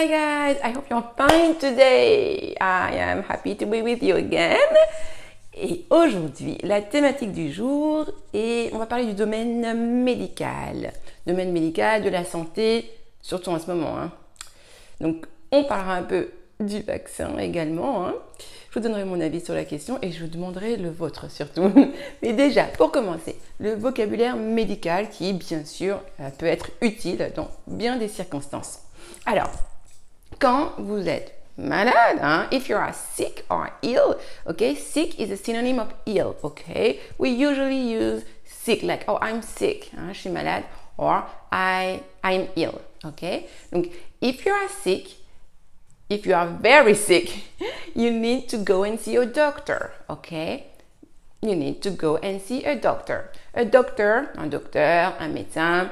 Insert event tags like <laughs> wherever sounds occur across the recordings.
Hi guys, I hope you're fine today. I am happy to be with you again. Et aujourd'hui, la thématique du jour est, on va parler du domaine médical. Domaine médical, de la santé, surtout en ce moment. Hein. Donc, on parlera un peu du vaccin également. Hein. Je vous donnerai mon avis sur la question et je vous demanderai le vôtre surtout. <laughs> Mais déjà, pour commencer, le vocabulaire médical qui, bien sûr, euh, peut être utile dans bien des circonstances. Alors, quand vous êtes malade, hein, if you are sick or ill, okay, sick is a synonym of ill, okay. We usually use sick like, oh, I'm sick, hein, je suis malade, or I, I'm ill, okay. Donc, if you are sick, if you are very sick, <laughs> you need to go and see a doctor, okay. You need to go and see a doctor. A doctor, un docteur, un médecin,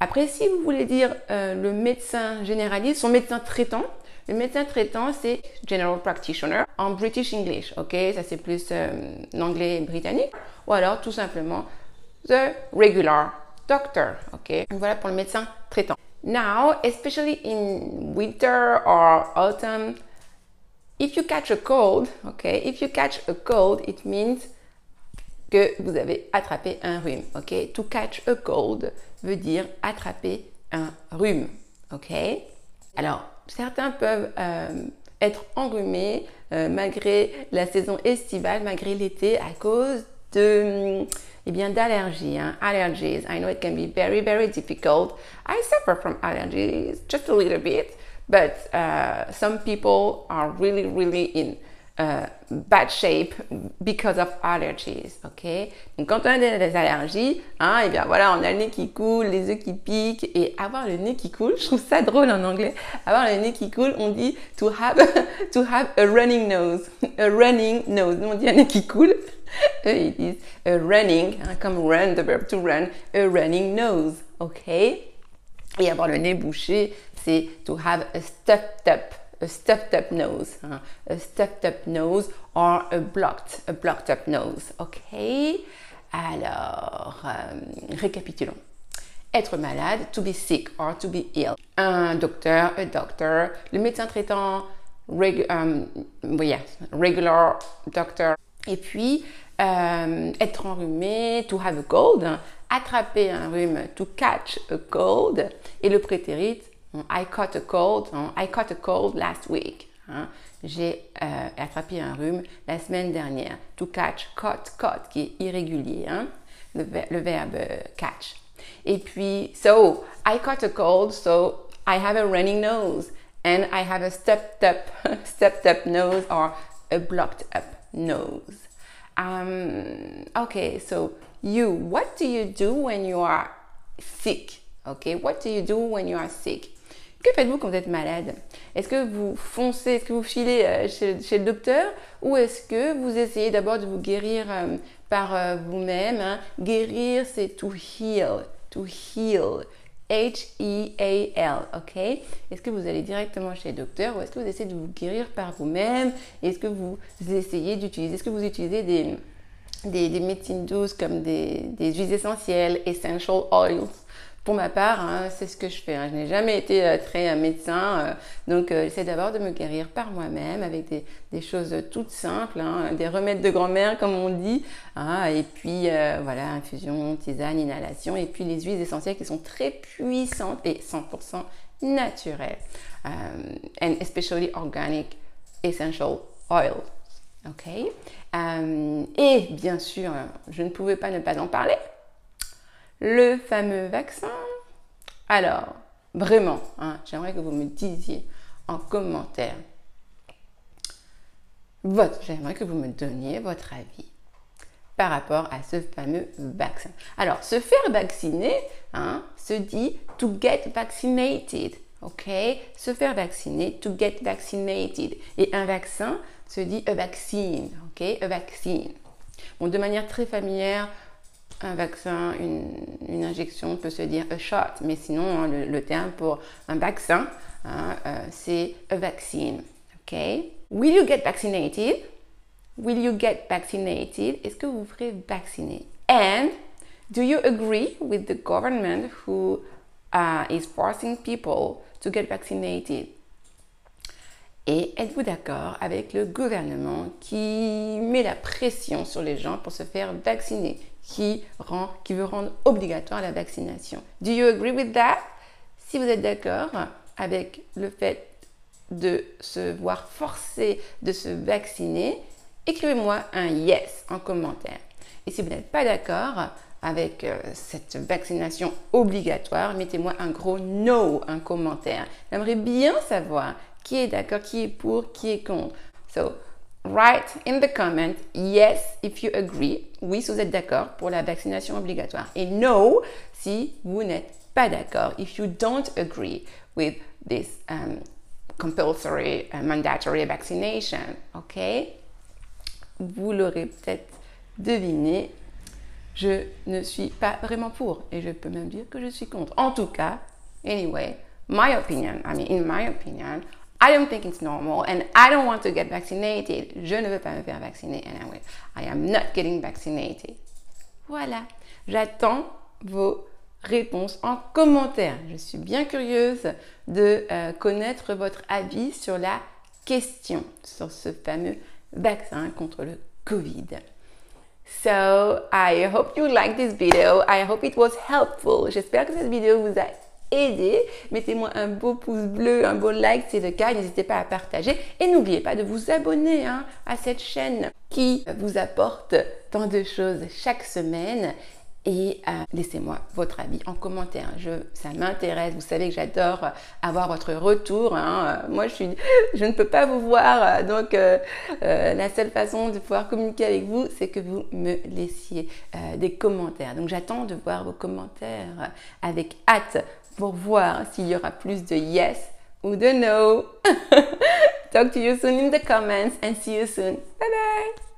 après, si vous voulez dire euh, le médecin généraliste, son médecin traitant, le médecin traitant, c'est General Practitioner en British English, ok? Ça, c'est plus euh, l'anglais britannique. Ou alors, tout simplement, The Regular Doctor, ok? Voilà pour le médecin traitant. Now, especially in winter or autumn, if you catch a cold, okay, if you catch a cold, it means que vous avez attrapé un rhume. Ok, to catch a cold veut dire attraper un rhume. Ok? Alors certains peuvent euh, être enrhumés euh, malgré la saison estivale, malgré l'été, à cause de eh bien d'allergies, hein, allergies. I know it can be very very difficult. I suffer from allergies just a little bit, but uh, some people are really really in uh, bad shape because of allergies, ok? Donc quand on a des, allergies, hein, et eh bien voilà, on a le nez qui coule, les yeux qui piquent, et avoir le nez qui coule, je trouve ça drôle en anglais, avoir le nez qui coule, on dit to have, <laughs> to have a running nose, a running nose, nous on dit un nez qui coule, <laughs> eux ils disent a running, hein, comme run, the verb to run, a running nose, ok? Et avoir le nez bouché, c'est to have a stuffed up a stuffed up nose, a stuffed up nose or a blocked, a blocked up nose. Ok? Alors, euh, récapitulons. Être malade, to be sick or to be ill. Un docteur, a doctor. Le médecin traitant, um, regular doctor. Et puis, euh, être enrhumé, to have a cold. Attraper un rhume, to catch a cold. Et le prétérit, I caught a cold. I caught a cold last week. Hein? J'ai euh, attrapé un rhume la semaine dernière. To catch, caught, caught, qui est irrégulier. Hein? Le, verbe euh, catch. Et puis, so, I caught a cold, so I have a running nose. And I have a stepped up, <laughs> stepped up nose or a blocked up nose. Um, okay, so you, what do you do when you are sick? Okay, what do you do when you are sick? Que faites-vous quand vous êtes malade? Est-ce que vous foncez, est-ce que vous filez euh, chez, le docteur? Ou est-ce que vous essayez d'abord de vous guérir euh, par euh, vous-même hein? Guérir, c'est to heal, to heal. H-E-A-L, ok? Est-ce que vous allez directement chez le docteur ou est-ce que vous essayez de vous guérir par vous-même? Est-ce que vous essayez d'utiliser, est-ce que vous utilisez des, des, médecines douces comme des, des huiles essentielles, essential oils? Pour ma part, hein, c'est ce que je fais. Hein. Je n'ai jamais été euh, très euh, médecin, euh, donc j'essaie d'abord de me guérir par moi-même avec des, choses toutes simples, hein, des remèdes de grand-mère comme on dit, et puis voilà, infusion, tisane, inhalation, et puis les huiles essentielles qui sont très puissantes et 100% naturelles, and especially organic essential oils. Ok. et bien sûr, je ne pouvais pas ne pas en parler le fameux vaccin. Alors, vraiment, hein, j'aimerais que vous me disiez en commentaire j'aimerais que vous me donniez votre avis par rapport à ce fameux vaccin. Alors, se faire vacciner hein, se dit to get vaccinated. OK? Se faire vacciner, to get vaccinated. Et un vaccin se dit a vaccine. OK? A vaccine. Bon, de manière très familière, un vaccin, une, injection peut se dire a shot, mais sinon hein, le, terme pour un vaccin, hein, euh, c'est a vaccine. Ok? Will you get vaccinated? Will you get vaccinated? Est-ce que vous ferez vacciner? And do you agree with the government who uh, is forcing people to get vaccinated? Et êtes-vous d'accord avec le gouvernement qui met la pression sur les gens pour se faire vacciner, qui, rend, qui veut rendre obligatoire la vaccination Do you agree with that? Si vous êtes d'accord avec le fait de se voir forcé de se vacciner, écrivez-moi un yes en commentaire. Et si vous n'êtes pas d'accord avec euh, cette vaccination obligatoire, mettez-moi un gros no en commentaire. J'aimerais bien savoir qui est d'accord, qui est pour, qui est contre. So, write in the comment yes if you agree, oui si vous êtes d'accord pour la vaccination obligatoire, et no si vous n'êtes pas d'accord, if you don't agree with this um, compulsory uh, mandatory vaccination, ok? Vous l'aurez peut-être deviné, je ne suis pas vraiment pour et je peux même dire que je suis contre. En tout cas, anyway, my opinion, I mean, in my opinion, I don't think it's normal and I don't want to get vaccinated. Je ne veux pas me faire vacciner anyway. I am not getting vaccinated. Voilà. J'attends vos réponses en commentaire. Je suis bien curieuse de euh, connaître votre avis sur la question, sur ce fameux vaccin contre le Covid. So, I hope you liked this video. I hope it was helpful. J'espère que cette vidéo vous a aidé. Mettez-moi un beau pouce bleu, un beau like si c'est le cas. N'hésitez pas à partager. Et n'oubliez pas de vous abonner hein, à cette chaîne qui vous apporte tant de choses chaque semaine et euh, laissez-moi votre avis en commentaire. Ça m'intéresse. Vous savez que j'adore avoir votre retour. Hein. Moi, je, suis, je ne peux pas vous voir. Donc, euh, euh, la seule façon de pouvoir communiquer avec vous, c'est que vous me laissiez des commentaires. Donc, j'attends de voir vos commentaires avec hâte pour voir s'il y aura plus de yes ou de no. <laughs> Talk to you soon in the comments and see you soon. Bye bye!